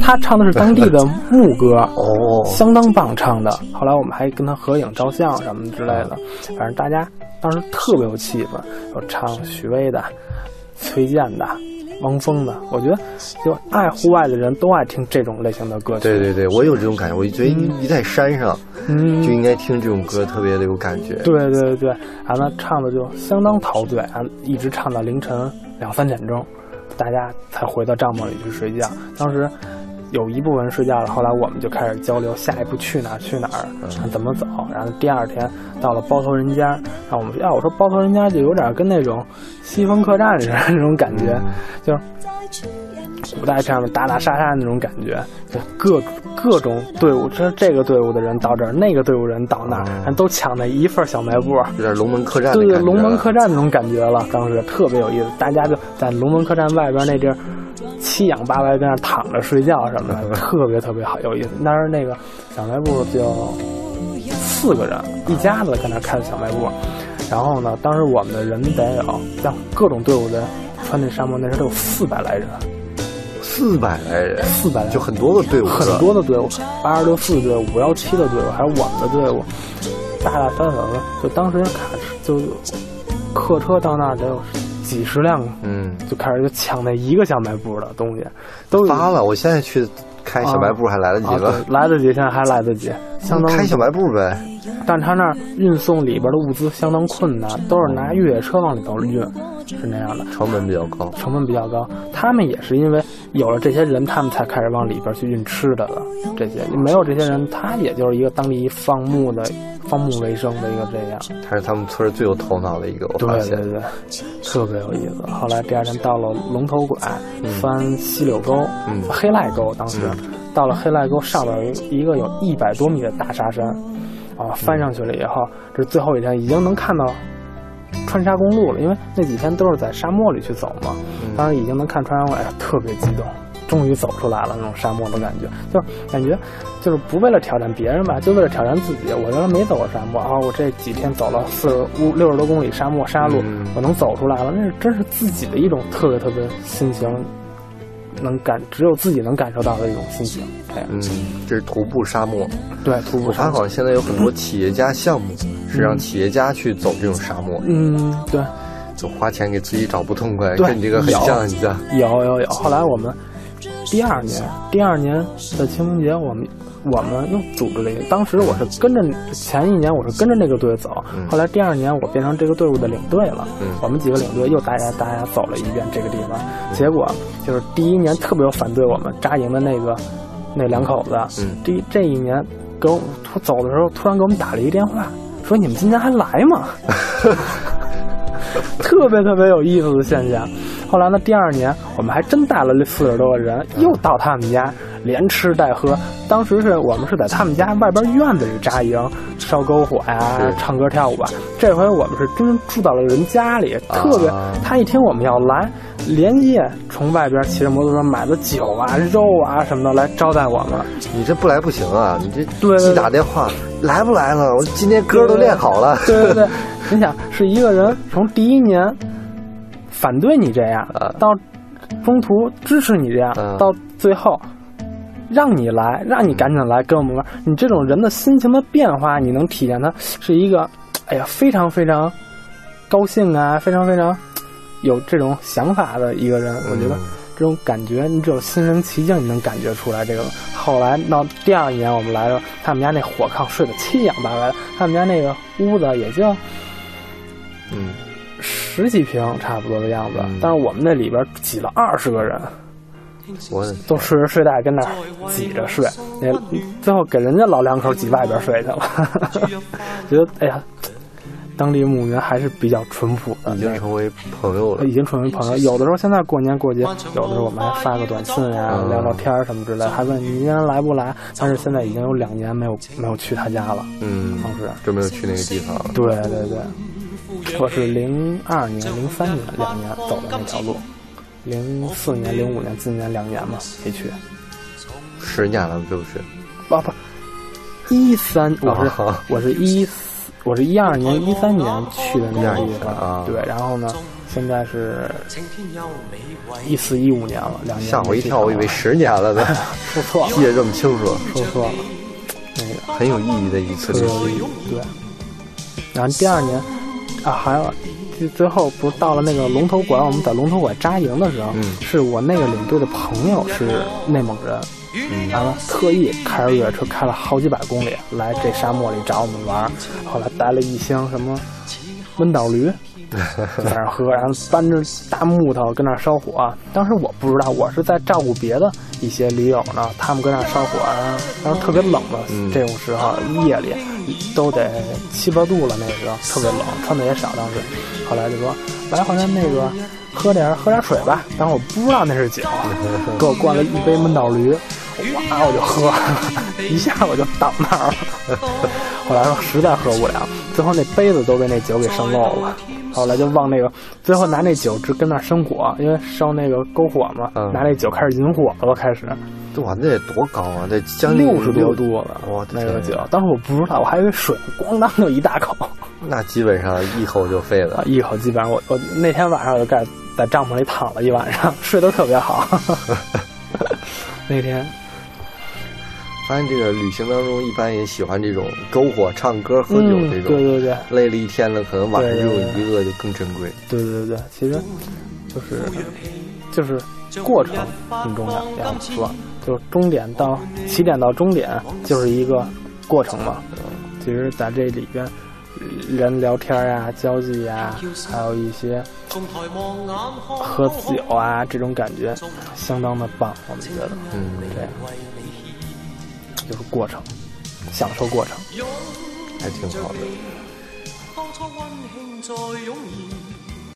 他唱的是当地的牧歌，哦，相当棒唱的。后来我们还跟他合影、照相什么之类的，反正大家当时特别有气氛，有唱许巍的、崔健的、汪峰的。我觉得，就爱户外的人都爱听这种类型的歌曲。对对对，我有这种感觉。我觉得一在山上，嗯，就应该听这种歌，特别的有感觉。对对对对，完了唱的就相当陶醉，啊，一直唱到凌晨两三点钟，大家才回到帐篷里去睡觉。当时。有一部分人睡觉了，后来我们就开始交流下一步去哪儿去哪儿，怎么走。然后第二天到了包头人家，然后我们说，哎，我说包头人家就有点跟那种西风客栈似的那种感觉，就是古代这样的打打杀杀那种感觉，就各各种队伍，这这个队伍的人到这儿，那个队伍人到那儿，都抢那一份小卖部，有点龙门客栈对对，龙门客栈那种感觉了。当时特别有意思，大家就在龙门客栈外边那地儿。七仰八歪在那躺着睡觉什么的，特别特别好有意思。那是那个小卖部就四个人一家子在那开的小卖部，然后呢，当时我们的人得有像各种队伍的穿那沙漠，那时候都有四百来人，四百来人，四百就很多个队伍，很多的队伍，八十六四队伍、五幺七的队伍，还有我们的队伍，大大小小的，就当时卡就客车到那儿得有。几十辆，嗯，就开始就抢那一个小卖部的东西，都发了。我现在去开小卖部还来得及吗？来得及，现在还来得及。相当开小卖部呗。但他那儿运送里边的物资相当困难，都是拿越野车往里头运，是那样的。成本比较高，成本比较高。他们也是因为有了这些人，他们才开始往里边去运吃的了。这些没有这些人，他也就是一个当地放牧的。放牧为生的一个这样，他是他们村最有头脑的一个。对对对，特别有意思。后来第二天到了龙头拐，翻西柳沟，嗯黑赖沟。当时到了黑赖沟上面一个有一百多米的大沙山，啊，翻上去了以后，这是最后一天，已经能看到川沙公路了。因为那几天都是在沙漠里去走嘛，当时已经能看穿沙公路，哎呀，特别激动。终于走出来了，那种沙漠的感觉，就感觉就是不为了挑战别人吧，就为了挑战自己。我原来没走过沙漠啊，我这几天走了四五六十多公里沙漠沙路，我能走出来了，那是真是自己的一种特别特别心情，能感只有自己能感受到的一种心情。嗯，这是徒步沙漠，对，徒步。它好像现在有很多企业家项目是让企业家去走这种沙漠。嗯，对，就花钱给自己找不痛快，跟你这个很像，你像。有有有，后来我们。第二年，第二年的清明节，我们我们又组织了一个。当时我是跟着前一年我是跟着那个队走，后来第二年我变成这个队伍的领队了。我们几个领队又大家大家走了一遍这个地方，结果就是第一年特别有反对我们扎营的那个那两口子，第这一年给我突走的时候突然给我们打了一个电话，说你们今年还来吗？特别特别有意思的现象。后来呢？第二年我们还真带了四十多个人，又到他们家连吃带喝。当时是我们是在他们家外边院子里扎营，烧篝火呀，唱歌跳舞啊。这回我们是真住到了人家里，特别。他一听我们要来，连夜从外边骑着摩托车买的酒啊、肉啊什么的来招待我们。你这不来不行啊！你这对一打电话来不来了？我今天歌都练好了。对对对，你想是一个人从第一年。反对你这样，到中途支持你这样，到最后让你来，让你赶紧来跟我们玩。你这种人的心情的变化，你能体现他是一个，哎呀，非常非常高兴啊，非常非常有这种想法的一个人。我觉得这种感觉，你只有心灵奇境，你能感觉出来。这个后来到第二年我们来了，他们家那火炕睡得七仰八歪，他们家那个屋子也就，嗯。十几平差不多的样子，但是我们那里边挤了二十个人，我都睡着睡袋跟那儿挤着睡，那最后给人家老两口挤外边睡去了。觉得哎呀，当地牧民还是比较淳朴的，已经成为朋友了，已经成为朋友。有的时候现在过年过节，有的时候我们还发个短信呀，聊聊天什么之类，还问你今天来不来。但是现在已经有两年没有没有去他家了，嗯，当时就没有去那个地方了。对对对。我是零二年、零三年两年走的那条路，零四年、零五年，今年两年嘛没去。十年了，是不是？不不，一三我是我是一我是一二年、一三年去的那个地方啊。对，然后呢，现在是一四一五年了，两年。吓我一跳，我以为十年了呢。说错了，记得这么清楚。说错了，那个很有意义的一次旅行。对。然后第二年啊，还有。最后不是到了那个龙头馆，我们在龙头馆扎营的时候，是我那个领队的朋友是内蒙人，完了特意开着越野车开了好几百公里来这沙漠里找我们玩，后来带了一箱什么闷倒驴。在那喝，然后搬着大木头跟那烧火。当时我不知道，我是在照顾别的一些驴友呢。他们跟那烧火，然后特别冷的这种时候，夜里都得七八度了，那时候特别冷，穿的也少。当时，后来就说来，好像那个喝点喝点水吧。当时我不知道那是酒，给我灌了一杯闷倒驴，哇，我就喝，一下我就倒那儿了。后来说实在喝不了，最后那杯子都被那酒给渗漏了。后来就往那个，最后拿那酒直跟那生火，因为烧那个篝火嘛，拿那酒开始引火了。开始，哇，那得多高啊！得将近六十多度了。哇，那个酒，当时我不知道，我还以为水，咣当就一大口。那基本上一口就废了。一口基本上，我我那天晚上我就在在帐篷里躺了一晚上，睡得特别好。那天。发现这个旅行当中，一般也喜欢这种篝火、唱歌、喝酒这种。对对对，累了一天了，可能晚上这种娱乐就更珍贵。对对对，其实就是就是过程很重要，要说就是终点到起点到终点就是一个过程嘛。其实在这里边，人聊天呀、交际呀，还有一些喝酒啊，这种感觉相当的棒，我们觉得，嗯，这样。就是过程，享受过程，还挺好的。